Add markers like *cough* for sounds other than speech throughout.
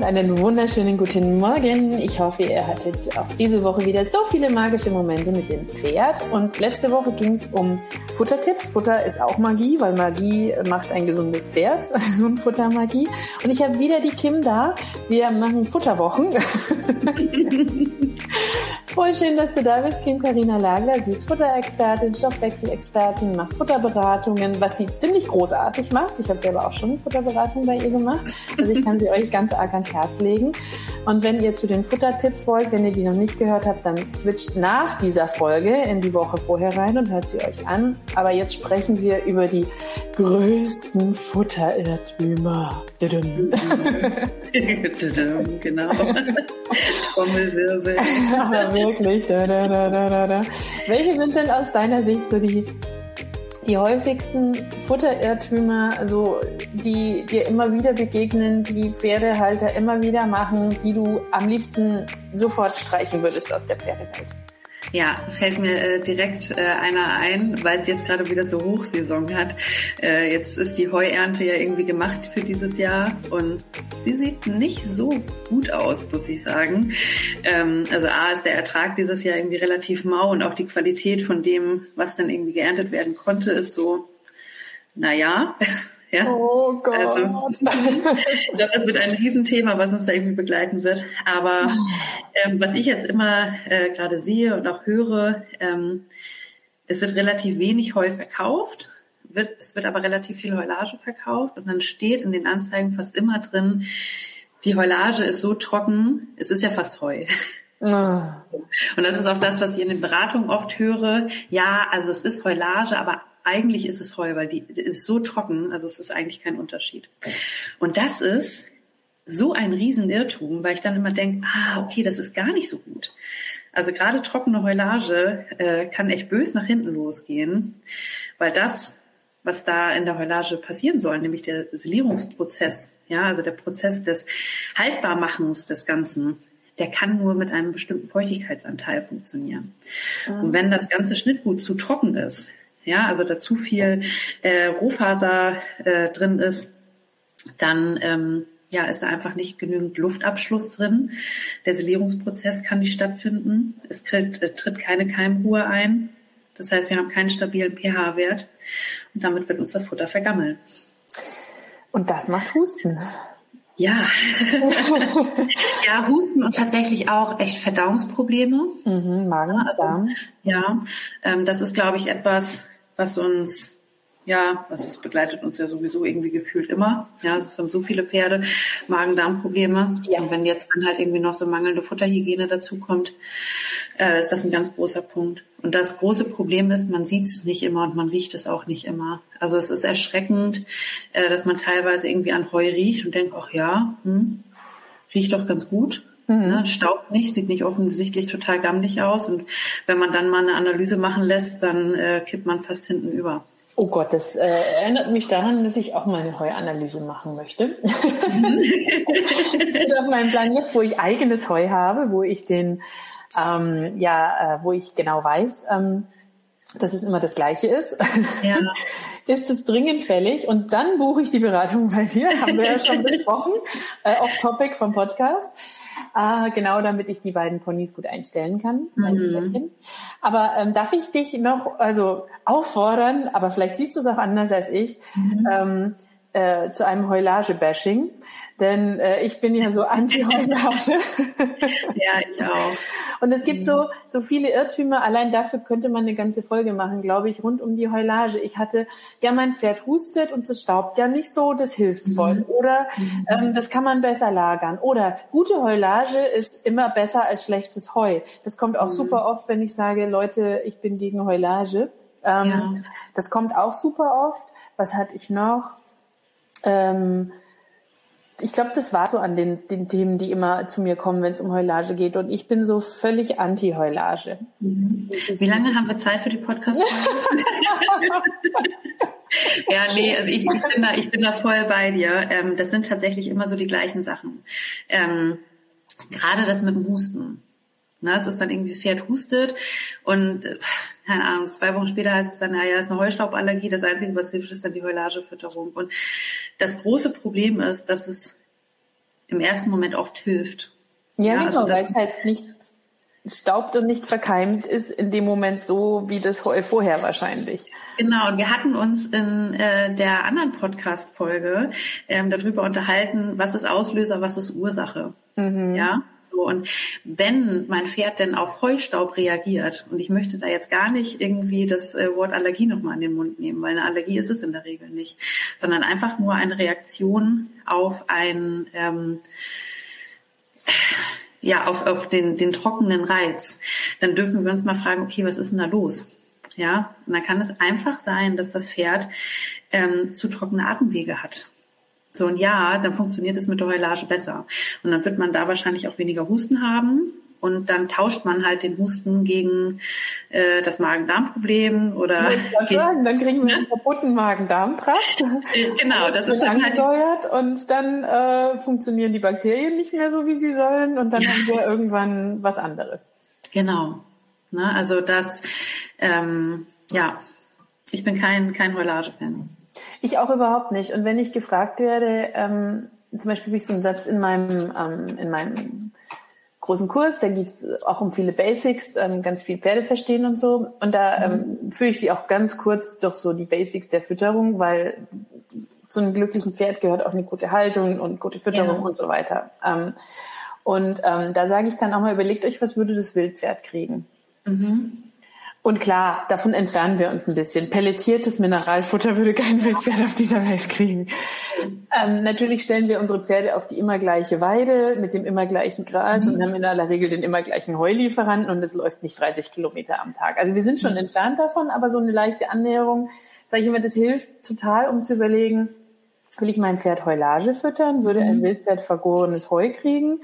Und einen wunderschönen guten Morgen. Ich hoffe, ihr hattet auch diese Woche wieder so viele magische Momente mit dem Pferd. Und letzte Woche ging es um Futtertipps. Futter ist auch Magie, weil Magie macht ein gesundes Pferd *laughs* und Futtermagie. Und ich habe wieder die Kim da. Wir machen Futterwochen. *laughs* Voll schön, dass du da bist, Kim Karina Lagler. Sie ist Futterexpertin, Stoffwechselexpertin, macht Futterberatungen, was sie ziemlich großartig macht. Ich habe selber auch schon eine Futterberatung bei ihr gemacht. Also ich kann sie *laughs* euch ganz arg ans Herz legen. Und wenn ihr zu den Futtertipps wollt, wenn ihr die noch nicht gehört habt, dann switcht nach dieser Folge in die Woche vorher rein und hört sie euch an. Aber jetzt sprechen wir über die größten Futterirrtümer. *laughs* genau. *laughs* Trommelwirbel. Wirklich. Da, da, da, Welche sind denn aus deiner Sicht so die, die häufigsten Futterirrtümer, also die dir immer wieder begegnen, die Pferdehalter immer wieder machen, die du am liebsten sofort streichen würdest aus der Pferdewelt? Ja, fällt mir äh, direkt äh, einer ein, weil es jetzt gerade wieder so Hochsaison hat. Äh, jetzt ist die Heuernte ja irgendwie gemacht für dieses Jahr und sie sieht nicht so gut aus, muss ich sagen. Ähm, also A ist der Ertrag dieses Jahr irgendwie relativ mau und auch die Qualität von dem, was dann irgendwie geerntet werden konnte, ist so, naja. *laughs* Ja? Oh Gott. Also, ich glaube, das wird ein Riesenthema, was uns da irgendwie begleiten wird. Aber ähm, was ich jetzt immer äh, gerade sehe und auch höre, ähm, es wird relativ wenig Heu verkauft, wird, es wird aber relativ viel Heulage verkauft und dann steht in den Anzeigen fast immer drin, die Heulage ist so trocken, es ist ja fast Heu. Ah. Und das ist auch das, was ich in den Beratungen oft höre. Ja, also es ist Heulage, aber eigentlich ist es Heu, weil die, die ist so trocken, also es ist eigentlich kein Unterschied. Und das ist so ein Riesenirrtum, weil ich dann immer denke, ah, okay, das ist gar nicht so gut. Also gerade trockene Heulage äh, kann echt bös nach hinten losgehen, weil das, was da in der Heulage passieren soll, nämlich der Silierungsprozess, ja, also der Prozess des Haltbarmachens des Ganzen, der kann nur mit einem bestimmten Feuchtigkeitsanteil funktionieren. Mhm. Und wenn das ganze Schnittgut zu trocken ist, ja, also da zu viel äh, Rohfaser äh, drin ist, dann ähm, ja, ist da einfach nicht genügend Luftabschluss drin. Der Silierungsprozess kann nicht stattfinden. Es tritt, äh, tritt keine Keimruhe ein. Das heißt, wir haben keinen stabilen pH-Wert und damit wird uns das Futter vergammeln. Und das macht Husten. Ja. *laughs* ja, Husten und tatsächlich auch echt Verdauungsprobleme. Mhm, Magen, also, Ja, ähm, das ist, glaube ich, etwas, was uns ja, also es begleitet uns ja sowieso irgendwie gefühlt immer. Ja, es haben so viele Pferde Magen-Darm-Probleme. Ja. Und wenn jetzt dann halt irgendwie noch so mangelnde Futterhygiene dazukommt, äh, ist das ein ganz großer Punkt. Und das große Problem ist, man sieht es nicht immer und man riecht es auch nicht immer. Also es ist erschreckend, äh, dass man teilweise irgendwie an Heu riecht und denkt, ach ja, hm, riecht doch ganz gut. Mhm. Ne, staubt nicht, sieht nicht offensichtlich total gammelig aus. Und wenn man dann mal eine Analyse machen lässt, dann äh, kippt man fast hinten über. Oh Gott, das äh, erinnert mich daran, dass ich auch mal eine Heuanalyse machen möchte. Mhm. *laughs* auf meinem Plan jetzt, wo ich eigenes Heu habe, wo ich den, ähm, ja, äh, wo ich genau weiß, ähm, dass es immer das Gleiche ist. Ja. *laughs* ist es dringend fällig und dann buche ich die Beratung bei dir, haben wir ja schon *laughs* besprochen, äh, off Topic vom Podcast. Ah, genau, damit ich die beiden Ponys gut einstellen kann. Mhm. Aber ähm, darf ich dich noch also auffordern, aber vielleicht siehst du es auch anders als ich, mhm. ähm, äh, zu einem Heulage-Bashing. Denn äh, ich bin ja so anti-Heulage. *laughs* ja, ich auch. Und es gibt so, so viele Irrtümer, allein dafür könnte man eine ganze Folge machen, glaube ich, rund um die Heulage. Ich hatte, ja, mein Pferd hustet und das staubt ja nicht so, das hilft mhm. voll. Oder mhm. ähm, das kann man besser lagern. Oder gute Heulage ist immer besser als schlechtes Heu. Das kommt auch mhm. super oft, wenn ich sage, Leute, ich bin gegen Heulage. Ähm, ja. Das kommt auch super oft. Was hatte ich noch? Ähm, ich glaube, das war so an den, den Themen, die immer zu mir kommen, wenn es um Heulage geht. Und ich bin so völlig anti-Heulage. Mhm. Wie lange haben wir Zeit für die podcast *laughs* Ja, nee, also ich, ich, bin da, ich bin da voll bei dir. Ähm, das sind tatsächlich immer so die gleichen Sachen. Ähm, gerade das mit dem Husten. Ne, es ist dann irgendwie, das Pferd hustet und äh, keine Ahnung, zwei Wochen später heißt es dann, naja, es ist eine Heustauballergie, das Einzige, was hilft, ist dann die Heulagefütterung. Und das große Problem ist, dass es im ersten Moment oft hilft. Ja, ja genau, also weil es halt nicht staubt und nicht verkeimt ist in dem Moment so wie das Heu vorher wahrscheinlich. Genau, und wir hatten uns in äh, der anderen Podcast-Folge ähm, darüber unterhalten, was ist Auslöser, was ist Ursache. Mhm. Ja, so. Und wenn mein Pferd denn auf Heustaub reagiert, und ich möchte da jetzt gar nicht irgendwie das äh, Wort Allergie nochmal in den Mund nehmen, weil eine Allergie ist es in der Regel nicht, sondern einfach nur eine Reaktion auf ein, ähm, ja, auf, auf den, den trockenen Reiz, dann dürfen wir uns mal fragen, okay, was ist denn da los? Ja, und dann kann es einfach sein, dass das Pferd ähm, zu trockene Atemwege hat. So und ja, dann funktioniert es mit der Heulage besser. Und dann wird man da wahrscheinlich auch weniger Husten haben. Und dann tauscht man halt den Husten gegen äh, das Magen-Darm-Problem oder ich sagen, dann kriegen wir einen kaputten Magen-Darm-Trakt. *laughs* Genau, das, das ist dann halt und dann äh, funktionieren die Bakterien nicht mehr so, wie sie sollen und dann ja. haben wir irgendwann was anderes. Genau. Ne, also das, ähm, ja, ich bin kein kein Heulage-Fan. Ich auch überhaupt nicht. Und wenn ich gefragt werde, ähm, zum Beispiel habe ich so einen Satz in meinem, ähm, in meinem großen Kurs, da geht's auch um viele Basics, ähm, ganz viel Pferde verstehen und so. Und da ähm, mhm. führe ich sie auch ganz kurz durch so die Basics der Fütterung, weil zu einem glücklichen Pferd gehört auch eine gute Haltung und gute Fütterung ja. und so weiter. Ähm, und ähm, da sage ich dann auch mal, überlegt euch, was würde das Wildpferd kriegen? Mhm. Und klar, davon entfernen wir uns ein bisschen. Pelletiertes Mineralfutter würde kein Wildpferd auf dieser Welt kriegen. Ähm, natürlich stellen wir unsere Pferde auf die immer gleiche Weide mit dem immer gleichen Gras mhm. und haben in aller Regel den immer gleichen Heulieferanten und es läuft nicht 30 Kilometer am Tag. Also wir sind schon mhm. entfernt davon, aber so eine leichte Annäherung, sage ich immer, das hilft total, um zu überlegen, will ich mein Pferd Heulage füttern? Würde ein mhm. Wildpferd vergorenes Heu kriegen?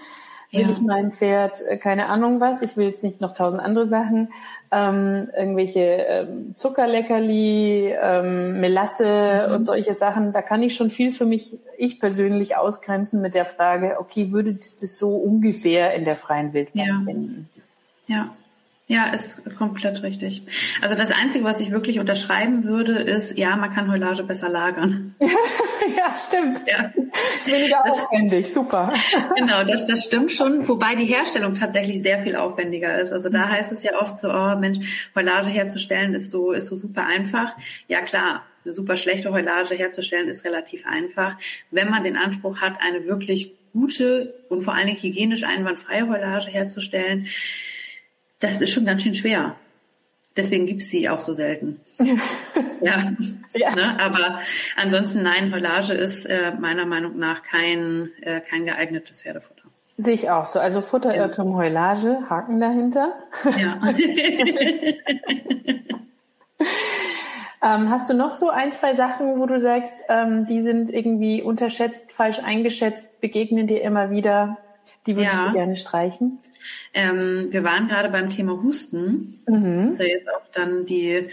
Will ja. ich mein Pferd, äh, keine Ahnung was, ich will jetzt nicht noch tausend andere Sachen, ähm, irgendwelche ähm, Zuckerleckerli, ähm, Melasse mhm. und solche Sachen, da kann ich schon viel für mich, ich persönlich ausgrenzen mit der Frage, okay, würde das so ungefähr in der freien Wildbahn ja. finden? Ja. Ja, ist komplett richtig. Also das Einzige, was ich wirklich unterschreiben würde, ist, ja, man kann Heulage besser lagern. *laughs* ja, stimmt. Ja. Ist weniger aufwendig, super. genau, das, das stimmt schon, wobei die Herstellung tatsächlich sehr viel aufwendiger ist. Also da heißt es ja oft so, oh Mensch, Heulage herzustellen ist so, ist so super einfach. Ja klar, eine super schlechte Heulage herzustellen ist relativ einfach, wenn man den Anspruch hat, eine wirklich gute und vor allen Dingen hygienisch einwandfreie Heulage herzustellen das ist schon ganz schön schwer. Deswegen gibt's sie auch so selten. *laughs* ja. ja. Ne? Aber ansonsten nein, Heulage ist äh, meiner Meinung nach kein, äh, kein geeignetes Pferdefutter. Sehe ich auch so. Also Futterirrtum, ja. Heulage, Haken dahinter. Ja. *laughs* *laughs* ähm, hast du noch so ein, zwei Sachen, wo du sagst, ähm, die sind irgendwie unterschätzt, falsch eingeschätzt, begegnen dir immer wieder? Die würdest ja. du gerne streichen? Ähm, wir waren gerade beim Thema Husten. Mhm. Das ist ja jetzt auch dann die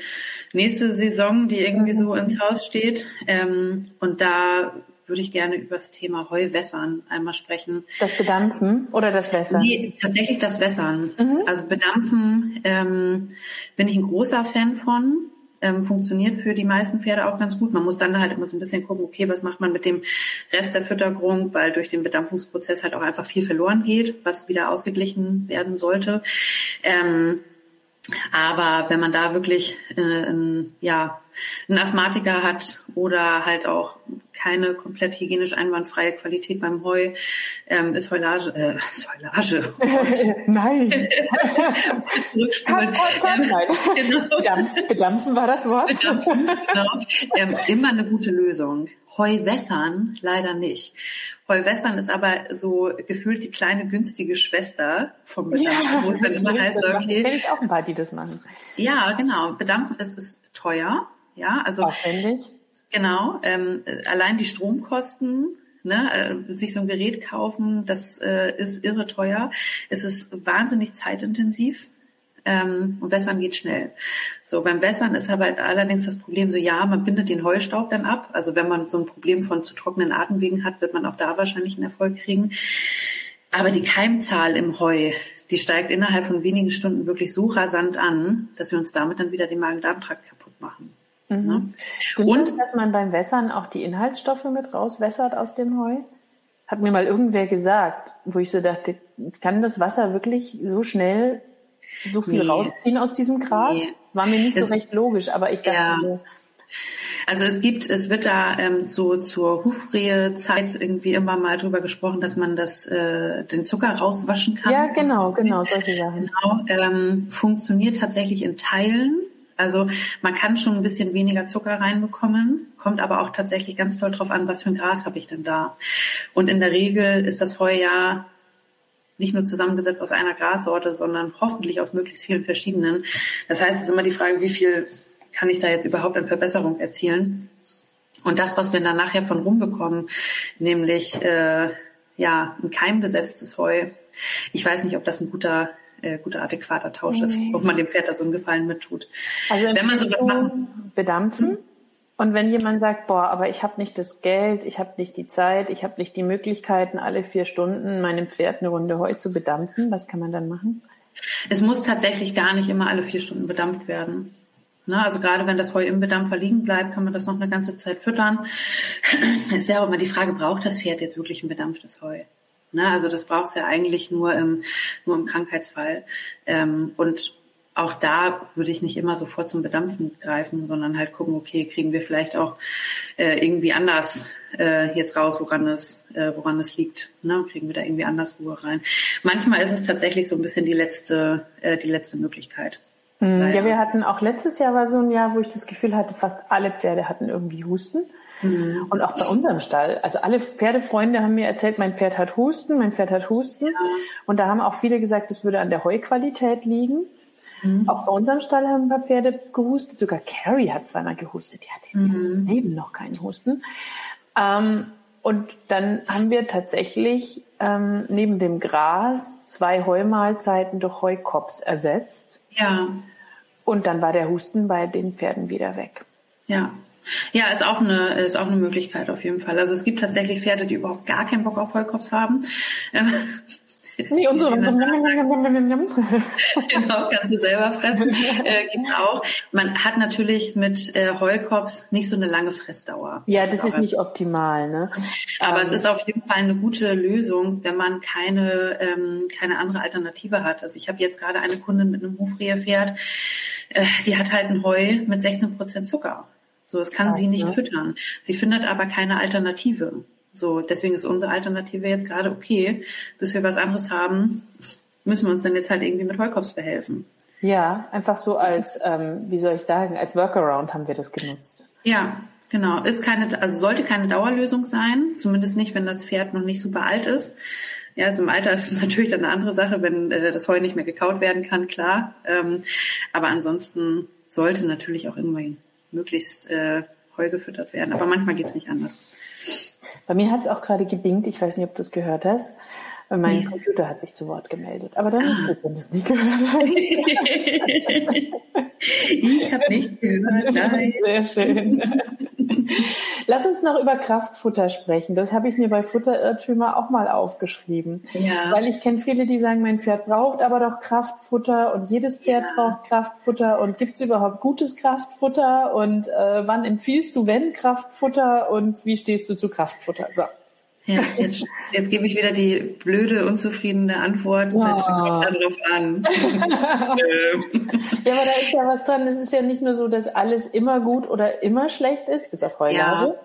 nächste Saison, die irgendwie so ins Haus steht. Ähm, und da würde ich gerne über das Thema Heuwässern einmal sprechen. Das Bedampfen oder das Wässern? Nee, tatsächlich das Wässern. Mhm. Also Bedampfen ähm, bin ich ein großer Fan von ähm, funktioniert für die meisten Pferde auch ganz gut. Man muss dann halt immer so ein bisschen gucken, okay, was macht man mit dem Rest der Fütterung, weil durch den Bedampfungsprozess halt auch einfach viel verloren geht, was wieder ausgeglichen werden sollte. Ähm, aber wenn man da wirklich äh, ein, ja, einen Asthmatiker hat oder halt auch keine komplett hygienisch einwandfreie Qualität beim Heu, ähm, ist Heulage, äh, ist Heulage. *laughs* nein. *laughs* Zurückspulen. Ähm, *laughs* genau. Bedampfen, bedampfen war das Wort. Bedampfen, genau. ähm, immer eine gute Lösung. Heuwässern leider nicht. Heuwässern ist aber so gefühlt die kleine günstige Schwester vom Bedampfen, wo es dann immer heißt, okay, kenne ich auch ein paar, die das machen. ja, genau, Bedampfen ist, ist teuer, ja, also Aufwendig. Genau, ähm, äh, allein die Stromkosten, ne, äh, sich so ein Gerät kaufen, das äh, ist irre teuer. Es ist wahnsinnig zeitintensiv. Ähm, und Wässern geht schnell. So beim Wässern ist aber halt allerdings das Problem so, ja, man bindet den Heustaub dann ab. Also wenn man so ein Problem von zu trockenen Atemwegen hat, wird man auch da wahrscheinlich einen Erfolg kriegen. Aber die Keimzahl im Heu, die steigt innerhalb von wenigen Stunden wirklich so rasant an, dass wir uns damit dann wieder den Magen-Darm-Trakt kaputt machen. Ne? Stimmt Und- das, dass man beim Wässern auch die Inhaltsstoffe mit rauswässert aus dem Heu? Hat mir mal irgendwer gesagt, wo ich so dachte, kann das Wasser wirklich so schnell so viel Nee. rausziehen aus diesem Gras? Nee. War mir nicht Es- so recht logisch, aber ich dachte Ja. so, Also es gibt, es wird da ähm, so zur Hufrehezeit irgendwie immer mal drüber gesprochen, dass man das äh, den Zucker rauswaschen kann. ja, genau, genau, solche Sachen. Genau, ähm, funktioniert tatsächlich in Teilen. Also man kann schon ein bisschen weniger Zucker reinbekommen, kommt aber auch tatsächlich ganz toll drauf an, was für ein Gras habe ich denn da. Und in der Regel ist das Heu ja nicht nur zusammengesetzt aus einer Grassorte, sondern hoffentlich aus möglichst vielen verschiedenen. Das heißt, es ist immer die Frage, wie viel kann ich da jetzt überhaupt an Verbesserung erzielen? Und das, was wir dann nachher von rumbekommen, nämlich äh, ja ein keimbesetztes Heu. Ich weiß nicht, ob das ein guter äh, guter adäquater Tausch ist, ob man dem Pferd da so einen Gefallen mittut. Also Wenn man sowas machen, bedampfen. Und wenn jemand sagt, boah, aber ich habe nicht das Geld, ich habe nicht die Zeit, ich habe nicht die Möglichkeiten, alle vier Stunden meinem Pferd eine Runde Heu zu bedampfen, was kann man dann machen? es muss tatsächlich gar nicht immer alle vier Stunden bedampft werden. Ne, also gerade wenn das Heu im Bedampfer liegen bleibt, kann man das noch eine ganze Zeit füttern. *clears throat* Es ist ja auch immer die Frage, braucht das Pferd jetzt wirklich ein bedampftes Heu? Ne, also das braucht es ja eigentlich nur im, nur im Krankheitsfall. Ähm, und auch da würde ich nicht immer sofort zum Bedampfen greifen, sondern halt gucken, okay, kriegen wir vielleicht auch äh, irgendwie anders äh, jetzt raus, woran es, äh, woran es liegt. Ne? Kriegen wir da irgendwie anders Ruhe rein. Manchmal ist es tatsächlich so ein bisschen die letzte, äh, die letzte Möglichkeit. Leider. Ja, wir hatten auch letztes Jahr war so ein Jahr, wo ich das Gefühl hatte, fast alle Pferde hatten irgendwie Husten. Und auch bei unserem Stall. Also alle Pferdefreunde haben mir erzählt, mein Pferd hat Husten, mein Pferd hat Husten. Und da haben auch viele gesagt, es würde an der Heuqualität liegen. Auch bei unserem Stall haben ein paar Pferde gehustet. Sogar Carrie hat zweimal gehustet. Die hatte im Leben noch keinen Husten. Ähm, und dann haben wir tatsächlich ähm, neben dem Gras zwei Heumahlzeiten durch Heukops ersetzt. Ja, Und dann war der Husten bei den Pferden wieder weg. ja. Ja, ist auch eine ist auch eine Möglichkeit auf jeden Fall. Also es gibt tatsächlich Pferde, die überhaupt gar keinen Bock auf Vollkops haben. Ähm, *laughs* Nee, unsere. *laughs* genau, kannst du selber fressen. *laughs* Äh, gibt's auch. Man hat natürlich mit äh, Heulkops nicht so eine lange Fressdauer. Ja, das ist auch nicht optimal, ne? Aber es ist auf jeden Fall eine gute Lösung, wenn man keine, ähm, keine andere Alternative hat. Also ich habe jetzt gerade eine Kundin mit einem Hufrehepferd, äh, die hat halt ein Heu mit 16 Prozent Zucker. So, das kann Krass, sie nicht ne? füttern. Sie findet aber keine Alternative. So, deswegen ist unsere Alternative jetzt gerade okay, bis wir was anderes haben, müssen wir uns dann jetzt halt irgendwie mit Heukops behelfen. Ja, einfach so als, ähm, wie soll ich sagen, als Workaround haben wir das genutzt. Ja, genau. Ist keine, also sollte keine Dauerlösung sein, zumindest nicht, wenn das Pferd noch nicht super alt ist. Ja, also im Alter ist es *laughs* natürlich dann eine andere Sache, wenn äh, das Heu nicht mehr gekaut werden kann, klar. Ähm, aber ansonsten sollte natürlich auch irgendwie möglichst äh, Heu gefüttert werden. Aber manchmal geht's nicht anders. Bei mir hat es auch gerade gebingt, ich weiß nicht, ob du es gehört hast. Mein Computer hat sich zu Wort gemeldet. Aber dann ist gut, wenn du es nicht gehört hast. *laughs* *laughs* ich habe nichts gehört. Nein. Sehr schön. *laughs* Lass uns noch über Kraftfutter sprechen. Das habe ich mir bei Futterirrtümer auch mal aufgeschrieben. Ja. Weil ich kenne viele, die sagen, mein Pferd braucht aber doch Kraftfutter und jedes Pferd Ja. braucht Kraftfutter und gibt es überhaupt gutes Kraftfutter und äh, wann empfiehlst du, wenn Kraftfutter und wie stehst du zu Kraftfutter? So. Ja, jetzt, jetzt gebe ich wieder die blöde, unzufriedene Antwort. Ja. Kommt darauf an. *laughs* ja, aber da ist ja was dran. Es ist ja nicht nur so, dass alles immer gut oder immer schlecht ist, bis auf Heulage.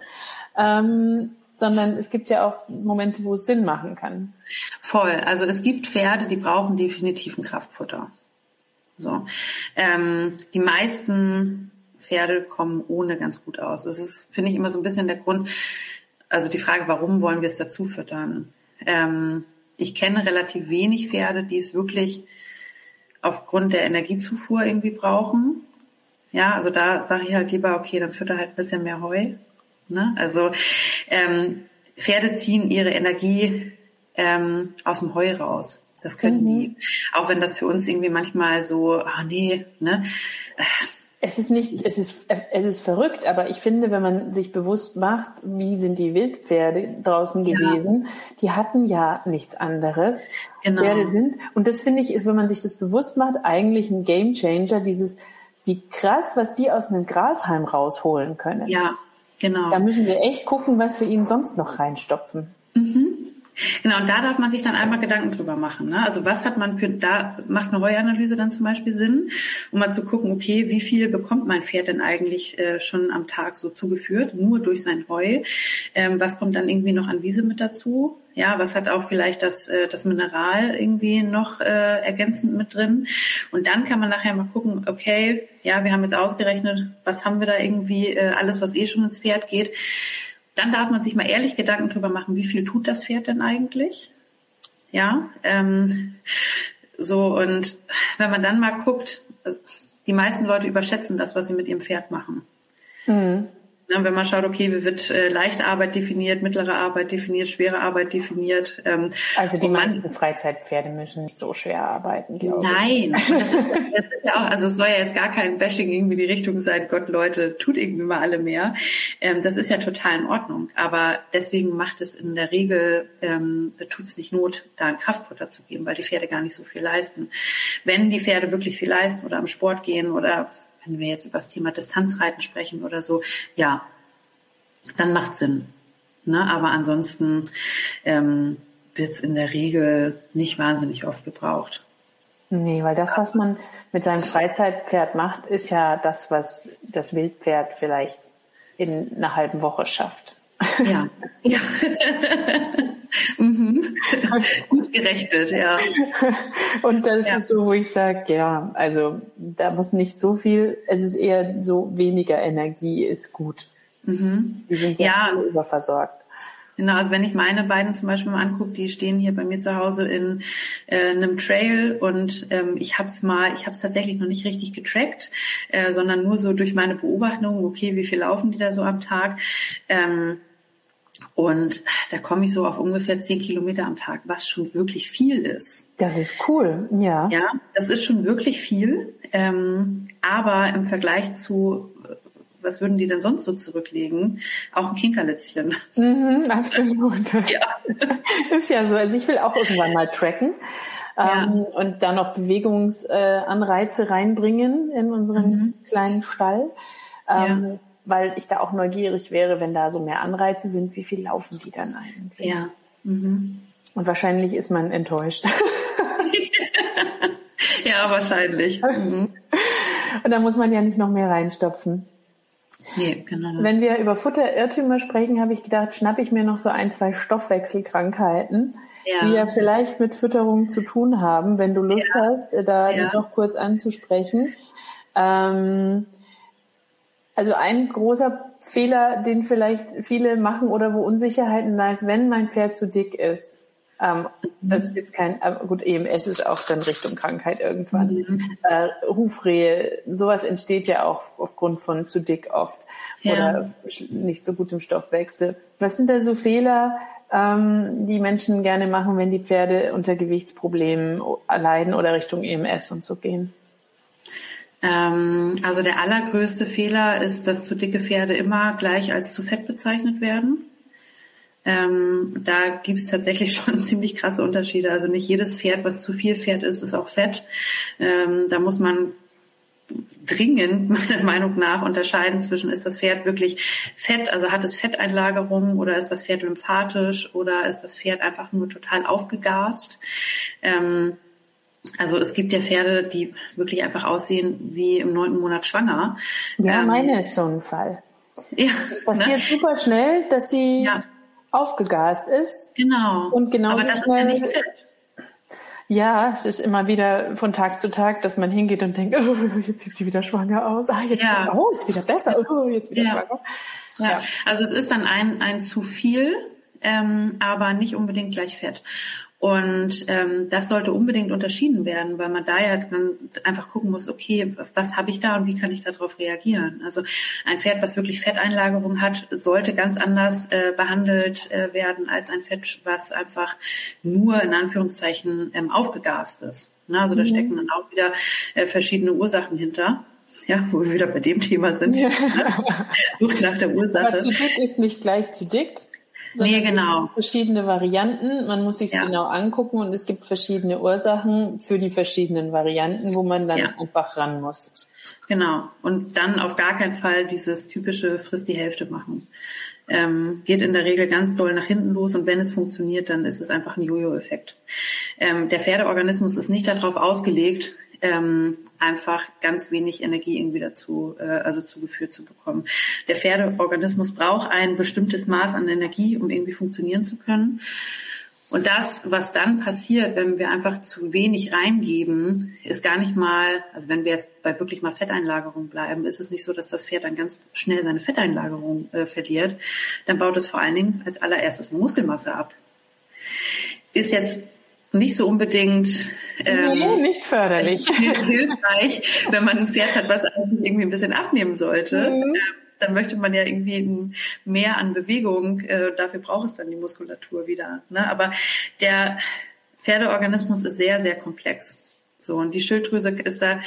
Ja. Ähm, sondern es gibt ja auch Momente, wo es Sinn machen kann. Voll. Also es gibt Pferde, die brauchen definitiv ein Kraftfutter. So. Ähm, die meisten Pferde kommen ohne ganz gut aus. Das ist, finde ich, immer so ein bisschen der Grund, also die Frage, warum wollen wir es dazu füttern? Ähm, ich kenne relativ wenig Pferde, die es wirklich aufgrund der Energiezufuhr irgendwie brauchen. Ja, also da sage ich halt lieber, okay, dann fütter halt ein bisschen mehr Heu. Ne? Also ähm, Pferde ziehen ihre Energie ähm, aus dem Heu raus. Das können mhm. die. Auch wenn das für uns irgendwie manchmal so, ah nee, ne? Es ist nicht, es ist, es ist verrückt, aber ich finde, wenn man sich bewusst macht, wie sind die Wildpferde draußen gewesen, ja. die hatten ja nichts anderes. Genau. Pferde sind, und das finde ich, ist, wenn man sich das bewusst macht, eigentlich ein Gamechanger dieses, wie krass, was die aus einem Grashalm rausholen können. Ja, genau. Da müssen wir echt gucken, was wir ihnen sonst noch reinstopfen. Genau, und da darf man sich dann einmal Gedanken drüber machen. Ne? Also was hat man für, da macht eine Heuanalyse dann zum Beispiel Sinn, um mal zu gucken, okay, wie viel bekommt mein Pferd denn eigentlich äh, schon am Tag so zugeführt, nur durch sein Heu? Ähm, was kommt dann irgendwie noch an Wiese mit dazu? Ja, was hat auch vielleicht das, äh, das Mineral irgendwie noch äh, ergänzend mit drin? Und dann kann man nachher mal gucken, okay, ja, wir haben jetzt ausgerechnet, was haben wir da irgendwie, äh, alles, was eh schon ins Pferd geht dann darf man sich mal ehrlich Gedanken drüber machen, wie viel tut das Pferd denn eigentlich? Ja, ähm, so und wenn man dann mal guckt, also die meisten Leute überschätzen das, was sie mit ihrem Pferd machen. Mhm. Ne, wenn man schaut, okay, wie wird äh, leichte Arbeit definiert, mittlere Arbeit definiert, schwere Arbeit definiert. Ähm, also die meisten Freizeitpferde müssen nicht so schwer arbeiten, glaube Nein, ich. *laughs* das ist, das ist ja auch, also es soll ja jetzt gar kein Bashing irgendwie die Richtung sein, Gott, Leute, tut irgendwie mal alle mehr. Ähm, das ist ja total in Ordnung. Aber deswegen macht es in der Regel, ähm, da tut es nicht Not, da ein Kraftfutter zu geben, weil die Pferde gar nicht so viel leisten. Wenn die Pferde wirklich viel leisten oder am Sport gehen oder wenn wir jetzt über das Thema Distanzreiten sprechen oder so, ja, dann macht Sinn. Ne? Aber ansonsten ähm, wird es in der Regel nicht wahnsinnig oft gebraucht. Nee, weil das, was man mit seinem Freizeitpferd macht, ist ja das, was das Wildpferd vielleicht in einer halben Woche schafft. Ja, *laughs* ja. *laughs* *laughs* Gut gerechnet, ja. *laughs* Und das ja. ist so, wo ich sage, ja, also da muss nicht so viel, es ist eher so weniger Energie ist gut. Mhm. Die sind ja, ja überversorgt. Genau, also wenn ich meine beiden zum Beispiel mal angucke, die stehen hier bei mir zu Hause in äh, einem Trail und ähm, ich habe es mal, ich habe es tatsächlich noch nicht richtig getrackt, äh, sondern nur so durch meine Beobachtung, okay, wie viel laufen die da so am Tag? Ähm, und da komme ich so auf ungefähr zehn Kilometer am Tag, was schon wirklich viel ist. Das ist cool, ja. Ja, das ist schon wirklich viel. Ähm, aber im Vergleich zu, was würden die denn sonst so zurücklegen? Auch ein Kinkerlitzchen. Mhm, absolut. *laughs* ja. *laughs* Ist ja so. Also ich will auch irgendwann mal tracken. Ja. Ähm, und da noch Bewegungsanreize äh, reinbringen in unseren mhm. kleinen Stall. Ähm, ja weil ich da auch neugierig wäre, wenn da so mehr Anreize sind, wie viel laufen die dann eigentlich? Ja. Mhm. Und wahrscheinlich ist man enttäuscht. *laughs* ja, wahrscheinlich. Mhm. Und da muss man ja nicht noch mehr reinstopfen. Nee, genau. Wenn wir über Futterirrtümer sprechen, habe ich gedacht, schnappe ich mir noch so ein, zwei Stoffwechselkrankheiten, ja. die ja vielleicht mit Fütterung zu tun haben, wenn du Lust ja. hast, da ja. noch kurz anzusprechen. Ähm, also ein großer Fehler, den vielleicht viele machen oder wo Unsicherheiten da ist, wenn mein Pferd zu dick ist. Ähm, das ist jetzt kein, äh, gut, EMS ist auch dann Richtung Krankheit irgendwann. Mhm. Äh, Hufrehe, sowas entsteht ja auch aufgrund von zu dick oft ja. oder nicht so gutem Stoffwechsel. Was sind da so Fehler, ähm, die Menschen gerne machen, wenn die Pferde unter Gewichtsproblemen leiden oder Richtung EMS und so gehen? Ähm, also der allergrößte Fehler ist, dass zu dicke Pferde immer gleich als zu fett bezeichnet werden. Ähm, da gibt es tatsächlich *laughs* schon ziemlich krasse Unterschiede. Also nicht jedes Pferd, was zu viel Pferd ist, ist auch fett. Ähm, da muss man dringend *laughs* meiner Meinung nach unterscheiden zwischen, ist das Pferd wirklich fett, also hat es Fetteinlagerungen oder ist das Pferd lymphatisch oder ist das Pferd einfach nur total aufgegast. Ähm, also es gibt ja Pferde, die wirklich einfach aussehen wie im neunten Monat schwanger. Ja, ähm, meine ist so ein Fall. Ja, das passiert ne? super schnell, dass sie ja. aufgegast ist. Genau. Und genau Aber das ist ja nicht fett. Ja, es ist immer wieder von Tag zu Tag, dass man hingeht und denkt, oh, jetzt sieht sie wieder schwanger aus. Ah, jetzt ja. oh, ist wieder besser. Oh, jetzt wieder ja. schwanger. Ja. ja. also es ist dann ein, ein zu viel, ähm, aber nicht unbedingt gleich fett. Und ähm, das sollte unbedingt unterschieden werden, weil man da ja dann einfach gucken muss, okay, was habe ich da und wie kann ich darauf reagieren? Also ein Pferd, was wirklich Fetteinlagerung hat, sollte ganz anders äh, behandelt äh, werden als ein Pferd, was einfach nur in Anführungszeichen ähm, aufgegast ist. Ne? Also da mhm. stecken dann auch wieder äh, verschiedene Ursachen hinter. Ja, wo wir wieder bei dem Thema sind. Ja. *laughs* Sucht nach der Ursache. Aber zu dick ist nicht gleich zu dick. Nee, genau. Verschiedene Varianten. Man muss sich ja. genau angucken und es gibt verschiedene Ursachen für die verschiedenen Varianten, wo man dann ja. einfach ran muss. Genau. Und dann auf gar keinen Fall dieses typische Frist die Hälfte machen. Ähm, geht in der Regel ganz doll nach hinten los und wenn es funktioniert, dann ist es einfach ein Jojo-Effekt. Ähm, der Pferdeorganismus ist nicht darauf ausgelegt, ähm, einfach ganz wenig Energie irgendwie dazu, äh, also zugeführt zu bekommen. Der Pferdeorganismus braucht ein bestimmtes Maß an Energie, um irgendwie funktionieren zu können. Und das, was dann passiert, wenn wir einfach zu wenig reingeben, ist gar nicht mal, also wenn wir jetzt bei wirklich mal Fetteinlagerung bleiben, ist es nicht so, dass das Pferd dann ganz schnell seine Fetteinlagerung äh, verliert. Dann baut es vor allen Dingen als allererstes Muskelmasse ab. Ist jetzt nicht so unbedingt ähm, nee, nicht förderlich. *laughs* hilfreich, wenn man ein Pferd hat, was eigentlich irgendwie ein bisschen abnehmen sollte. Mhm. Ähm, dann möchte man ja irgendwie mehr an Bewegung. Äh, dafür braucht es dann die Muskulatur wieder. Ne? Aber der Pferdeorganismus ist sehr, sehr komplex. So und die Schilddrüse ist da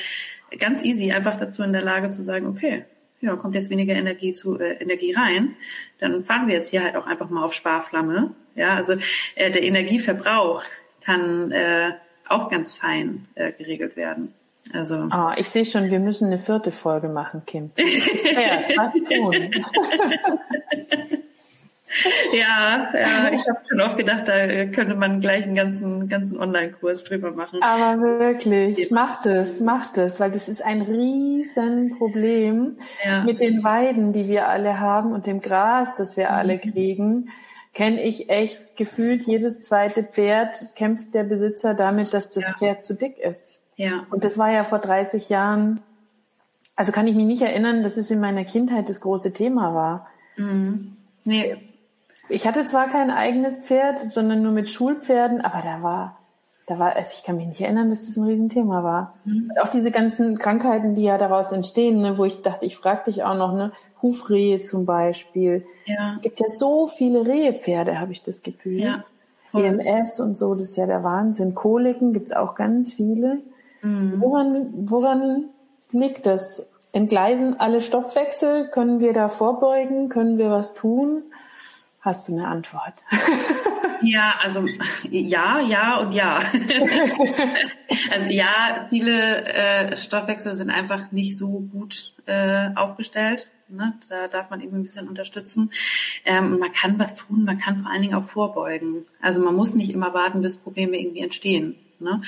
ganz easy einfach dazu in der Lage zu sagen, okay, ja, kommt jetzt weniger Energie zu äh, Energie rein, dann fahren wir jetzt hier halt auch einfach mal auf Sparflamme. Ja, also äh, der Energieverbrauch kann äh, auch ganz fein äh, geregelt werden. Also. Oh, ich sehe schon, wir müssen eine vierte Folge machen, Kim. *laughs* Ja, was tun? *laughs* ja, ja, ich habe schon oft gedacht, da könnte man gleich einen ganzen, ganzen Online-Kurs drüber machen. Aber wirklich, macht es, macht es, weil das ist ein Riesenproblem ja. mit den Weiden, die wir alle haben und dem Gras, das wir alle mhm. kriegen kenne ich echt gefühlt jedes zweite Pferd kämpft der Besitzer damit, dass das ja. Pferd zu dick ist. Ja. Und das war ja vor 30 Jahren, also kann ich mich nicht erinnern, dass es in meiner Kindheit das große Thema war. Mhm. Nee. Ich hatte zwar kein eigenes Pferd, sondern nur mit Schulpferden, aber da war, da war, also ich kann mich nicht erinnern, dass das ein Riesenthema war. Mhm. Auch diese ganzen Krankheiten, die ja daraus entstehen, ne, wo ich dachte, ich frage dich auch noch, ne, Hufrehe zum Beispiel. Ja. Es gibt ja so viele Rehepferde, habe ich das Gefühl. Ja, EMS und so, das ist ja der Wahnsinn. Koliken gibt's auch ganz viele. Mhm. Woran, woran liegt das? Entgleisen alle Stoffwechsel? Können wir da vorbeugen? Können wir was tun? Hast du eine Antwort? *laughs* Ja, also ja, ja und ja. *laughs* also ja, viele äh, Stoffwechsel sind einfach nicht so gut äh, aufgestellt. Ne? Da darf man eben ein bisschen unterstützen. Ähm, man kann was tun, man kann vor allen Dingen auch vorbeugen. Also man muss nicht immer warten, bis Probleme irgendwie entstehen. Ne?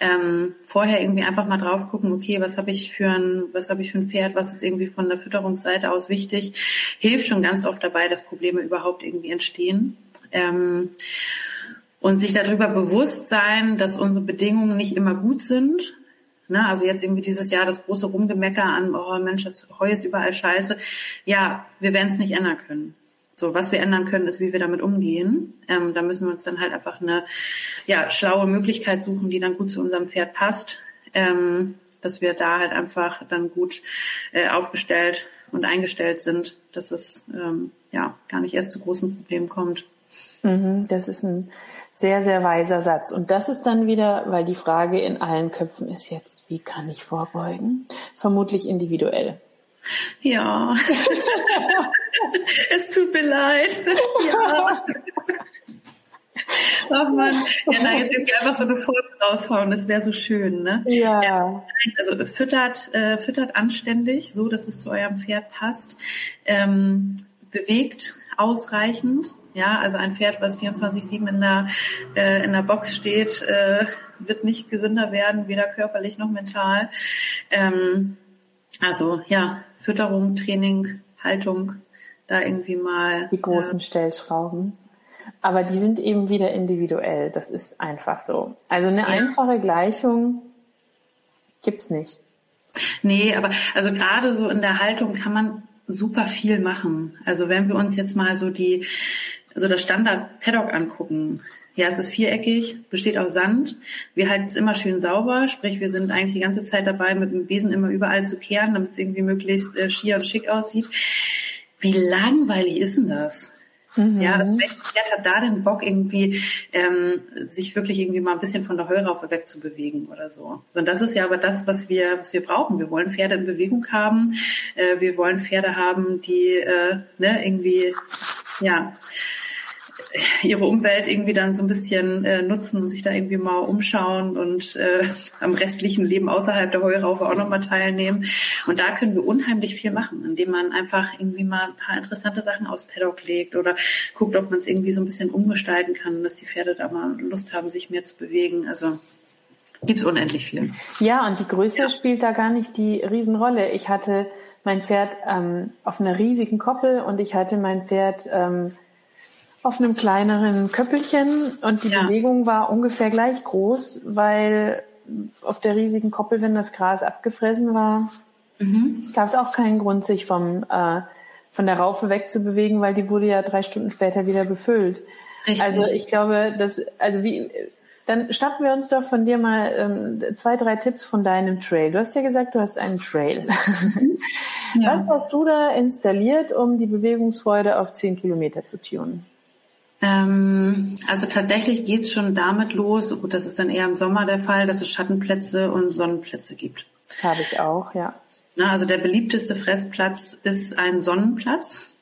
Ähm, vorher irgendwie einfach mal drauf gucken, okay, was habe ich für ein, was habe ich für ein Pferd, was ist irgendwie von der Fütterungsseite aus wichtig, hilft schon ganz oft dabei, dass Probleme überhaupt irgendwie entstehen. Ähm, und sich darüber bewusst sein, dass unsere Bedingungen nicht immer gut sind. Ne, also jetzt irgendwie dieses Jahr das große Rumgemecker an, oh Mensch, das Heu ist überall scheiße. Ja, wir werden es nicht ändern können. So, was wir ändern können, ist, wie wir damit umgehen. Ähm, da müssen wir uns dann halt einfach eine ja, schlaue Möglichkeit suchen, die dann gut zu unserem Pferd passt. Ähm, dass wir da halt einfach dann gut äh, aufgestellt und eingestellt sind, dass es ähm, ja gar nicht erst zu großen Problemen kommt. Mhm, das ist ein sehr, sehr weiser Satz. Und das ist dann wieder, weil die Frage in allen Köpfen ist jetzt, wie kann ich vorbeugen? Vermutlich individuell. Ja. *laughs* es tut mir leid. ja. Ach man, ja, da jetzt irgendwie einfach so eine Folge raushauen, das wäre so schön, ne? Ja. ja. Also füttert, äh, füttert anständig, so dass es zu eurem Pferd passt. Ähm, bewegt ausreichend. Ja, also ein Pferd, was 24-7 in der, äh, in der Box steht, äh, wird nicht gesünder werden, weder körperlich noch mental. Ähm, also ja, Fütterung, Training, Haltung, da irgendwie mal. Die großen äh, Stellschrauben. Aber die sind eben wieder individuell. Das ist einfach so. Also eine ja. einfache Gleichung gibt's nicht. Nee, aber also gerade so in der Haltung kann man super viel machen. Also wenn wir uns jetzt mal so die, also das Standard Paddock angucken. Ja, es ist viereckig, besteht aus Sand. Wir halten es immer schön sauber, sprich, wir sind eigentlich die ganze Zeit dabei, mit dem Besen immer überall zu kehren, damit es irgendwie möglichst äh, schier und schick aussieht. Wie langweilig ist denn das? Mhm. Ja, das Pferd hat da den Bock irgendwie, ähm, sich wirklich irgendwie mal ein bisschen von der Heuraufe wegzubewegen oder so. so. Und das ist ja aber das, was wir, was wir brauchen. Wir wollen Pferde in Bewegung haben. Äh, wir wollen Pferde haben, die äh, ne, irgendwie, ja, ihre Umwelt irgendwie dann so ein bisschen äh, nutzen und sich da irgendwie mal umschauen und äh, *laughs* am restlichen Leben außerhalb der Heuraufe auch nochmal teilnehmen. Und da können wir unheimlich viel machen, indem man einfach irgendwie mal ein paar interessante Sachen aus Paddock legt oder guckt, ob man es irgendwie so ein bisschen umgestalten kann, dass die Pferde da mal Lust haben, sich mehr zu bewegen. Also gibt's unendlich viel. Ja, und die Größe ja. spielt da gar nicht die Riesenrolle. Ich hatte mein Pferd ähm, auf einer riesigen Koppel und ich hatte mein Pferd ähm, auf einem kleineren Köppelchen und die ja. Bewegung war ungefähr gleich groß, weil auf der riesigen Koppel, wenn das Gras abgefressen war, mhm. gab es auch keinen Grund, sich vom äh, von der Raufe wegzubewegen, weil die wurde ja drei Stunden später wieder befüllt. Richtig. Also ich glaube, dass also wie dann schnappen wir uns doch von dir mal ähm, zwei, drei Tipps von deinem Trail. Du hast ja gesagt, du hast einen Trail. *laughs* Ja. Was hast du da installiert, um die Bewegungsfreude auf zehn Kilometer zu tunen? Ähm, also tatsächlich geht's schon damit los, gut, das ist dann eher im Sommer der Fall, dass es Schattenplätze und Sonnenplätze gibt. Habe ich auch, ja. Na, also der beliebteste Fressplatz ist ein Sonnenplatz.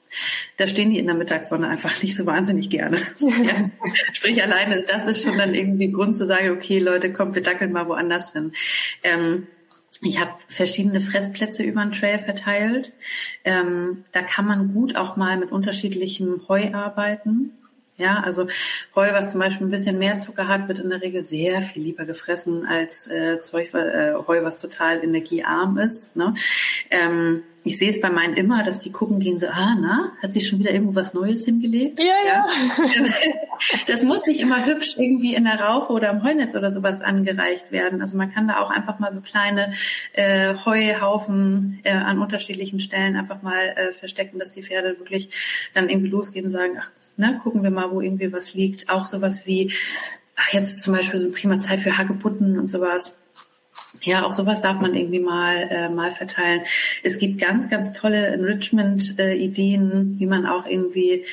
Da stehen die in der Mittagssonne einfach *laughs* nicht so wahnsinnig gerne. ja. *laughs* Sprich, alleine das ist schon dann irgendwie Grund zu sagen, okay, Leute, kommt, wir dackeln mal woanders hin. Ähm, ich habe verschiedene Fressplätze über den Trail verteilt. Ähm, da kann man gut auch mal mit unterschiedlichem Heu arbeiten. Ja, also Heu, was zum Beispiel ein bisschen mehr Zucker hat, wird in der Regel sehr viel lieber gefressen als äh, Zeug, äh, Heu, was total energiearm ist. Ne? Ähm, ich sehe es bei meinen immer, dass die gucken gehen so, ah, na, hat sie schon wieder irgendwo was Neues hingelegt? Ja, ja. Das muss nicht immer hübsch irgendwie in der Rauche oder im Heunetz oder sowas angereicht werden. Also man kann da auch einfach mal so kleine äh, Heuhaufen äh, an unterschiedlichen Stellen einfach mal äh, verstecken, dass die Pferde wirklich dann irgendwie losgehen und sagen, ach, ne, gucken wir mal, wo irgendwie was liegt. Auch sowas wie, ach, jetzt zum Beispiel so prima Zeit für Hagebutten und sowas ja, auch sowas darf man irgendwie mal äh, mal verteilen. Es gibt ganz, ganz tolle Enrichment-Ideen, wie man auch irgendwie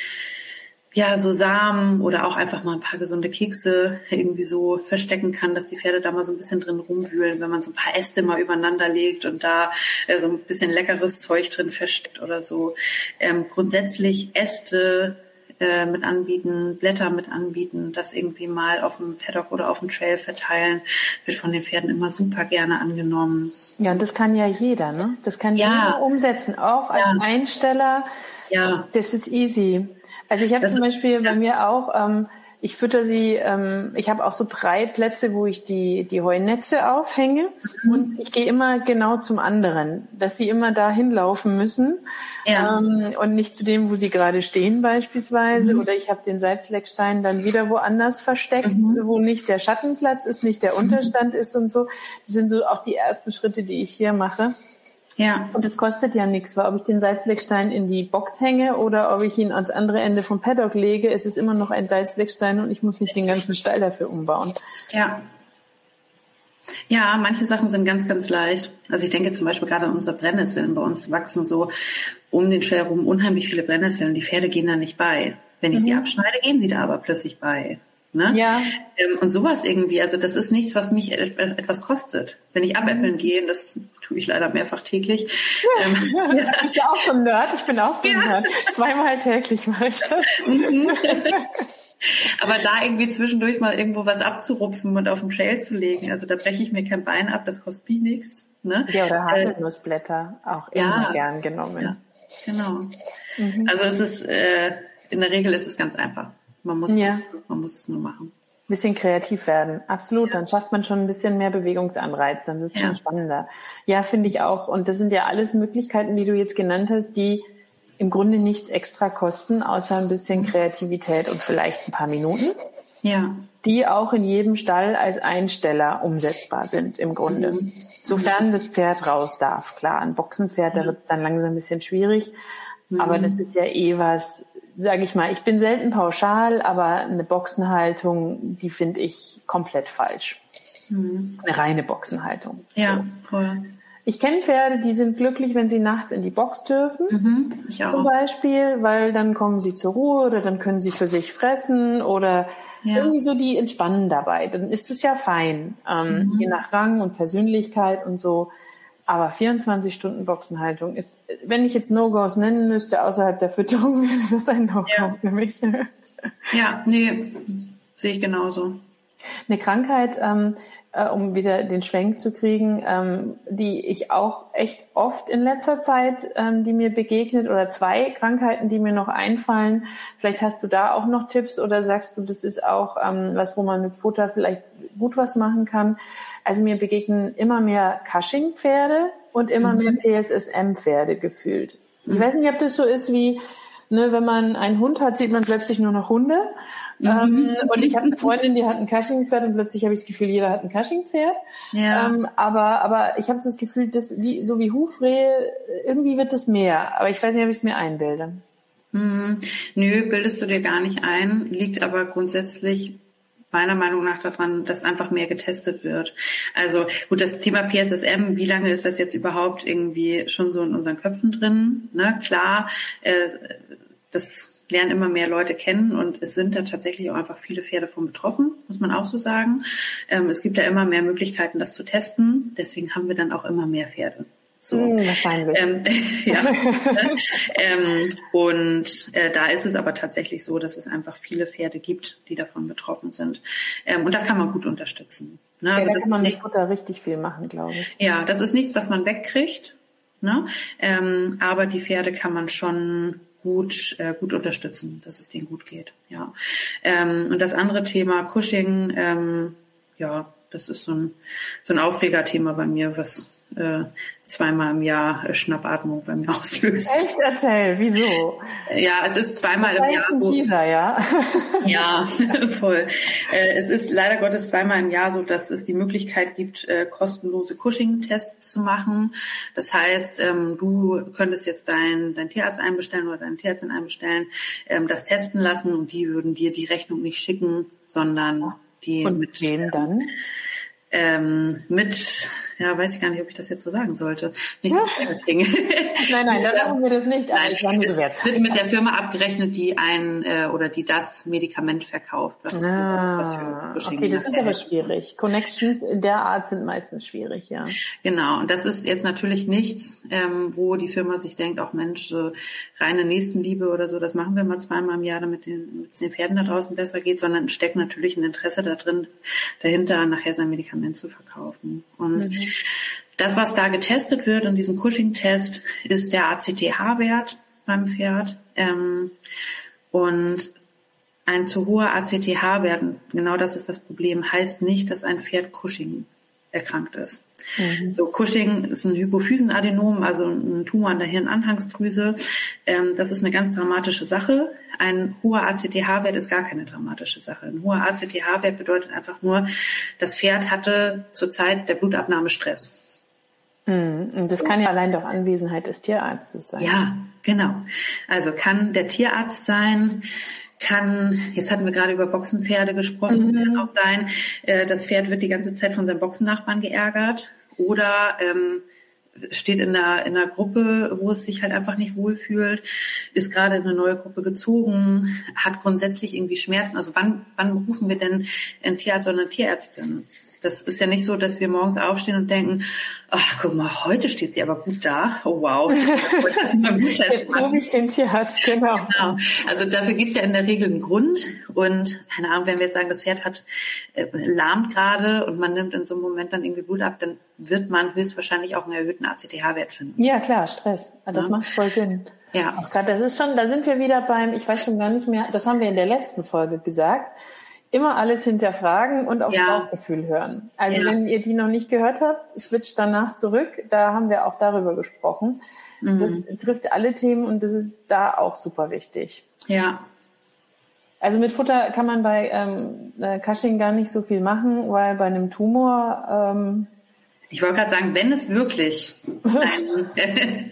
ja so Samen oder auch einfach mal ein paar gesunde Kekse irgendwie so verstecken kann, dass die Pferde da mal so ein bisschen drin rumwühlen, wenn man so ein paar Äste mal übereinander legt und da äh, so ein bisschen leckeres Zeug drin versteckt oder so. Ähm, grundsätzlich Äste äh, mit anbieten, Blätter mit anbieten, das irgendwie mal auf dem Paddock oder auf dem Trail verteilen, wird von den Pferden immer super gerne angenommen. Ja, und das kann ja jeder, ne? Das kann ja. jeder umsetzen, auch als ja. Einsteller. Ja. Das ist easy. Also ich habe zum Beispiel bei mir auch ähm, ich fütter sie, ähm, ich habe auch so drei Plätze, wo ich die, die Heunetze aufhänge mhm. und ich gehe immer genau zum anderen, dass sie immer dahin laufen müssen ja. ähm, und nicht zu dem, wo sie gerade stehen beispielsweise. Mhm. Oder ich habe den Seitfleckstein dann wieder woanders versteckt, mhm. wo nicht der Schattenplatz ist, nicht der mhm. Unterstand ist und so. Das sind so auch die ersten Schritte, die ich hier mache. Ja. Und es kostet ja nichts, weil ob ich den Salzleckstein in die Box hänge oder ob ich ihn ans andere Ende vom Paddock lege, es ist immer noch ein Salzleckstein und ich muss nicht den ganzen Stall dafür umbauen. Ja. Ja, manche Sachen sind ganz, ganz leicht. Also ich denke zum Beispiel gerade an unsere Brennnesseln. Bei uns wachsen so um den Trail rum unheimlich viele Brennnesseln. Die Pferde gehen da nicht bei. Wenn ich mhm. sie abschneide, gehen sie da aber plötzlich bei. Ne? Ja. Ähm, und sowas irgendwie, also das ist nichts, was mich etwas kostet. Wenn ich abäppeln gehe, das tue ich leider mehrfach täglich. Ja, ähm, *laughs* ja. Du bist ja auch so ein Nerd, ich bin auch so ein ja. Nerd. Zweimal täglich mache ich das. Mhm. *laughs* Aber da irgendwie zwischendurch mal irgendwo was abzurupfen und auf den Trail zu legen, also da breche ich mir kein Bein ab, das kostet mich nichts. Ne? Ja, oder äh, Haselnussblätter, auch immer ja, gern genommen. Ja, genau. Mhm. Also es ist, äh, in der Regel ist es ganz einfach. Man muss, ja. man muss es nur machen bisschen kreativ werden. Absolut. Ja. Dann schafft man schon ein bisschen mehr Bewegungsanreiz. Dann wird es ja. schon spannender. Ja, finde ich auch. Und das sind ja alles Möglichkeiten, die du jetzt genannt hast, die im Grunde nichts extra kosten, außer ein bisschen Kreativität und vielleicht ein paar Minuten. Ja. Die auch in jedem Stall als Einsteller umsetzbar sind, im Grunde. Mhm. Sofern das Pferd raus darf. Klar, ein Boxenpferd, da wird es dann langsam ein bisschen schwierig. Mhm. Aber das ist ja eh was, sage ich mal, ich bin selten pauschal, aber eine Boxenhaltung, die finde ich komplett falsch. Mhm. Eine reine Boxenhaltung. Ja, voll. Ich kenne Pferde, die sind glücklich, wenn sie nachts in die Box dürfen. Mhm, ich auch. Zum Beispiel, weil dann kommen sie zur Ruhe oder dann können sie für sich fressen oder ja. irgendwie so die entspannen dabei. Dann ist es ja fein, ähm, mhm. je nach Rang und Persönlichkeit und so. Aber 24 Stunden Boxenhaltung ist, wenn ich jetzt No-Gos nennen müsste, außerhalb der Fütterung, *laughs* wäre das ein No-Go ja. für mich. Ja, nee, sehe ich genauso. Eine Krankheit, ähm, äh, um wieder den Schwenk zu kriegen, ähm, die ich auch echt oft in letzter Zeit, ähm, die mir begegnet, oder zwei Krankheiten, die mir noch einfallen. Vielleicht hast du da auch noch Tipps oder sagst du, das ist auch ähm, was, wo man mit Futter vielleicht gut was machen kann. Also mir begegnen immer mehr Cushing-Pferde und immer mhm. mehr PSSM-Pferde gefühlt. Ich weiß nicht, ob das so ist wie, ne, wenn man einen Hund hat, sieht man plötzlich nur noch Hunde. Mhm. Ähm, und ich habe eine Freundin, die hat ein Cushing-Pferd und plötzlich habe ich das Gefühl, jeder hat ein Cushing-Pferd. Ja. Ähm, aber, aber ich habe das Gefühl, dass wie, so wie Hufrehe, irgendwie wird es mehr. Aber ich weiß nicht, ob ich es mir einbilde. Mhm. Nö, bildest du dir gar nicht ein, liegt aber grundsätzlich meiner Meinung nach daran, dass einfach mehr getestet wird. Also gut, das Thema PSSM, wie lange ist das jetzt überhaupt irgendwie schon so in unseren Köpfen drin? Ne? Klar, äh, das lernen immer mehr Leute kennen und es sind da tatsächlich auch einfach viele Pferde von betroffen, muss man auch so sagen. Ähm, es gibt ja immer mehr Möglichkeiten, das zu testen. Deswegen haben wir dann auch immer mehr Pferde. So. Mm, wahrscheinlich. Ähm, *laughs* ja. *laughs* ähm, und äh, da ist es aber tatsächlich so, dass es einfach viele Pferde gibt, die davon betroffen sind. Ähm, und da kann man gut unterstützen. Ne? Ja, also da das kann man mit Futter richtig viel machen, glaube ich. Ja, das ist nichts, was man wegkriegt. Ne? Ähm, aber die Pferde kann man schon gut äh, gut unterstützen, dass es denen gut geht. Ja. Ähm, und das andere Thema Cushing, ähm, ja, das ist so ein so ein Aufregerthema bei mir, was äh, zweimal im Jahr äh, Schnappatmung bei mir *laughs* auslöst. Echt erzähl, wieso? Ja, es ist zweimal im Jahr. Ein so, Teaser, ja. *laughs* ja, *laughs* voll. Äh, es ist leider Gottes zweimal im Jahr so, dass es die Möglichkeit gibt, äh, kostenlose Cushing-Tests zu machen. Das heißt, ähm, du könntest jetzt dein, dein Tierarzt einbestellen oder deine Tierärztin einbestellen, ähm, das testen lassen und die würden dir die Rechnung nicht schicken, sondern die und mit wem dann? Ähm, mit ja, weiß ich gar nicht, ob ich das jetzt so sagen sollte. Nicht das Marketing. *laughs* nein, nein, dann machen wir das nicht. Nein, es wird mit der Firma abgerechnet, die ein äh, oder die das Medikament verkauft. Was, ah, was für okay, das ist aber schwierig. Connections in der Art sind meistens schwierig, ja. Genau, und das ist jetzt natürlich nichts, ähm, wo die Firma sich denkt, auch Mensch, äh, reine Nächstenliebe oder so, das machen wir mal zweimal im Jahr, damit den, den Pferden da draußen besser geht, sondern steckt natürlich ein Interesse da drin, dahinter nachher sein Medikament zu verkaufen. Und mhm. Das, was da getestet wird in diesem Cushing-Test, ist der ACTH-Wert beim Pferd. Ähm, und ein zu hoher ACTH-Wert, genau das ist das Problem, heißt nicht, dass ein Pferd Cushing erkrankt ist. Mhm. So Cushing ist ein Hypophysenadenom, also ein Tumor an der Hirnanhangsdrüse. Ähm, das ist eine ganz dramatische Sache. Ein hoher ACTH-Wert ist gar keine dramatische Sache. Ein hoher ACTH-Wert bedeutet einfach nur, das Pferd hatte zur Zeit der Blutabnahme Stress. Mhm. Und das so. kann ja allein doch Anwesenheit des Tierarztes sein. Ja, genau. Also kann der Tierarzt sein, kann, jetzt hatten wir gerade über Boxenpferde gesprochen, mhm. kann auch sein, äh, das Pferd wird die ganze Zeit von seinem Boxennachbarn geärgert oder ähm, steht in einer, in einer Gruppe, wo es sich halt einfach nicht wohlfühlt, ist gerade in eine neue Gruppe gezogen, hat grundsätzlich irgendwie Schmerzen. Also wann, wann rufen wir denn einen Tierarzt oder eine Tierärztin? Das ist ja nicht so, dass wir morgens aufstehen und denken, ach guck mal, heute steht sie aber gut da. Oh wow. *laughs* Jetzt rufe ich den Tierarzt, genau. genau. Also dafür gibt es ja in der Regel einen Grund. Und keine Ahnung, wenn wir jetzt sagen, das Pferd hat äh, lahmt gerade und man nimmt in so einem Moment dann irgendwie Blut ab, dann wird man höchstwahrscheinlich auch einen erhöhten ACTH-Wert finden. Ja, klar, Stress. Das ja. macht voll Sinn. Ja. Auch grad, das ist schon, da sind wir wieder beim, ich weiß schon gar nicht mehr, das haben wir in der letzten Folge gesagt immer alles hinterfragen und auf ja. Bauchgefühl hören. Also ja. wenn ihr die noch nicht gehört habt, switcht danach zurück. Da haben wir auch darüber gesprochen. Mhm. Das trifft alle Themen und das ist da auch super wichtig. Ja. Also mit Futter kann man bei ähm, äh, Cushing gar nicht so viel machen, weil bei einem Tumor ähm, ich wollte gerade sagen, wenn es wirklich *laughs* ein,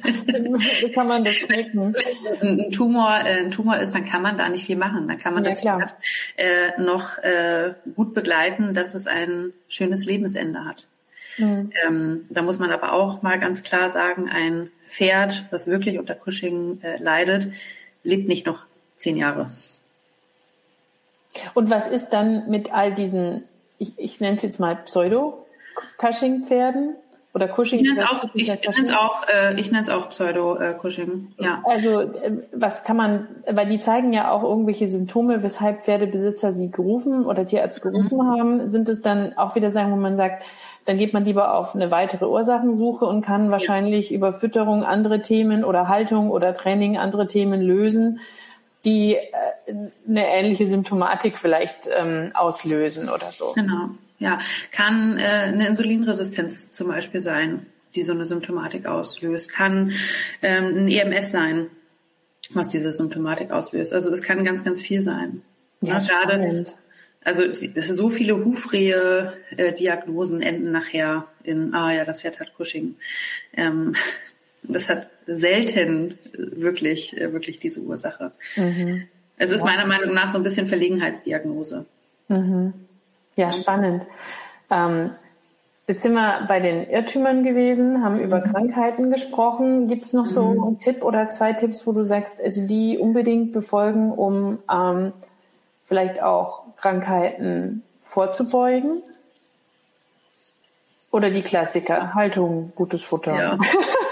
kann man das ein Tumor, äh, ein Tumor ist, dann kann man da nicht viel machen. Dann kann man ja, das Pferd, äh, noch äh, gut begleiten, dass es ein schönes Lebensende hat. Mhm. Ähm, da muss man aber auch mal ganz klar sagen, ein Pferd, was wirklich unter Cushing äh, leidet, lebt nicht noch zehn Jahre. Und was ist dann mit all diesen, ich, ich nenne es jetzt mal Pseudo, Cushing-Pferden? Oder Cushing? Ich nenne es auch, ich nenne auch, äh, ich nenne es auch Pseudo-Cushing, ja. Also, äh, was kann man, weil die zeigen ja auch irgendwelche Symptome, weshalb Pferdebesitzer sie gerufen oder Tierarzt gerufen mhm. haben. Sind es dann auch wieder Sachen, wo man sagt, dann geht man lieber auf eine weitere Ursachensuche und kann wahrscheinlich über Fütterung andere Themen oder Haltung oder Training andere Themen lösen, die äh, eine ähnliche Symptomatik vielleicht ähm, auslösen oder so. Genau. Ja, kann äh, eine Insulinresistenz zum Beispiel sein, die so eine Symptomatik auslöst. Kann ähm, ein EMS sein, was diese Symptomatik auslöst. Also es kann ganz, ganz viel sein. Ja, ja gerade. Also so viele Hufrehe-Diagnosen enden nachher in, ah ja, das Pferd hat Cushing. Ähm, *laughs* das hat selten wirklich, äh, wirklich diese Ursache. Mhm. Es ist meiner Meinung nach so ein bisschen Verlegenheitsdiagnose. Mhm. Ja, spannend. Ähm, jetzt sind wir bei den Irrtümern gewesen, haben über mhm. Krankheiten gesprochen. Gibt es noch so mhm. einen Tipp oder zwei Tipps, wo du sagst, also die unbedingt befolgen, um ähm, vielleicht auch Krankheiten vorzubeugen? Oder die Klassiker, Haltung, gutes Futter. Ja. *laughs*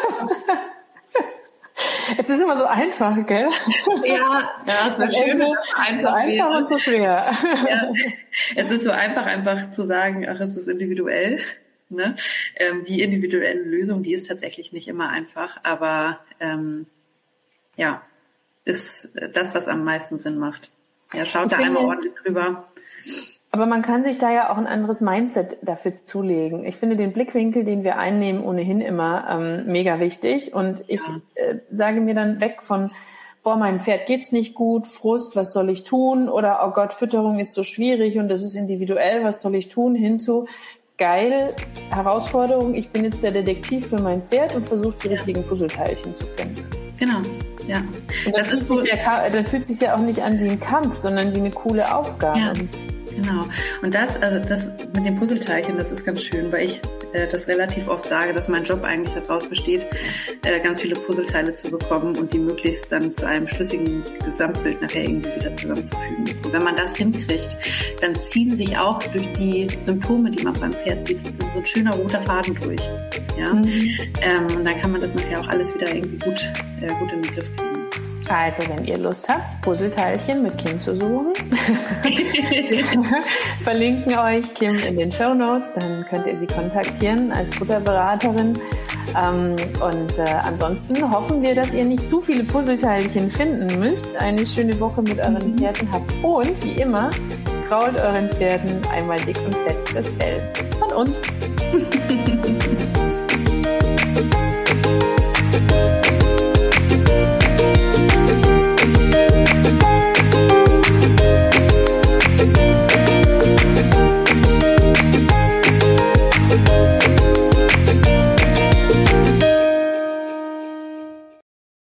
Es ist immer so einfach, gell? Ja, ja es wird schön, einfach, so einfach und so schwer. Ja, es ist so einfach, einfach zu sagen, ach, es ist individuell. Ne? Ähm, die individuelle Lösung, die ist tatsächlich nicht immer einfach, aber ähm, ja, ist das, was am meisten Sinn macht. Ja, schaut ich da einmal ordentlich drüber. Aber man kann sich da ja auch ein anderes Mindset dafür zulegen. Ich finde den Blickwinkel, den wir einnehmen, ohnehin immer ähm, mega wichtig. Und ich ja. äh, sage mir dann weg von, boah, meinem Pferd geht's nicht gut, Frust, was soll ich tun? Oder, oh Gott, Fütterung ist so schwierig und das ist individuell, was soll ich tun? Hinzu, geil, Herausforderung, ich bin jetzt der Detektiv für mein Pferd und versuche die richtigen Puzzleteilchen zu finden. Genau, ja. Und das, ist so, der, dann fühlt sich ja auch nicht an wie ein Kampf, sondern wie eine coole Aufgabe. Ja. Genau. Und das, also das mit den Puzzleteilchen, das ist ganz schön, weil ich äh, das relativ oft sage, dass mein Job eigentlich daraus besteht, äh, ganz viele Puzzleteile zu bekommen und die möglichst dann zu einem schlüssigen Gesamtbild nachher irgendwie wieder zusammenzufügen. Und wenn man das hinkriegt, dann ziehen sich auch durch die Symptome, die man beim Pferd sieht, so ein schöner roter Faden durch. Ja? Mhm. Ähm, und dann kann man das nachher auch alles wieder irgendwie gut, äh, gut in den Griff kriegen. Also, wenn ihr Lust habt, Puzzleteilchen mit Kim zu suchen, *laughs* *laughs* verlinken euch Kim in den Show Notes, dann könnt ihr sie kontaktieren als Futterberaterin. Ähm, und äh, ansonsten hoffen wir, dass ihr nicht zu viele Puzzleteilchen finden müsst, eine schöne Woche mit euren mhm. Pferden habt und wie immer, krault euren Pferden einmal dick und fett das Fell von uns. *laughs*